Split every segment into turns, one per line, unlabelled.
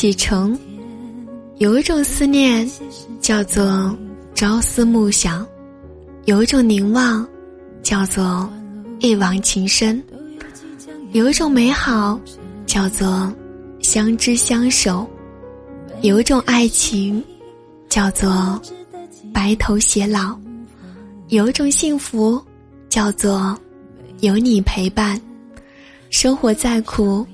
启程。有一种思念，叫做朝思暮想；有一种凝望，叫做一往情深；有一种美好，叫做相知相守；有一种爱情，叫做白头偕老；有一种幸福，叫做有你陪伴。生活再苦，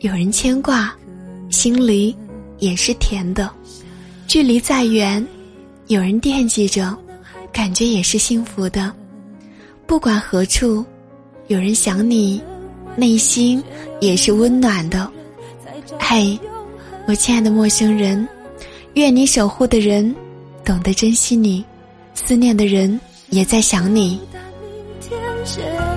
有人牵挂，心里也是甜的；距离再远，有人惦记着，感觉也是幸福的。不管何处，有人想你，内心也是温暖的。嘿，我亲爱的陌生人，愿你守护的人懂得珍惜你，思念的人也在想你。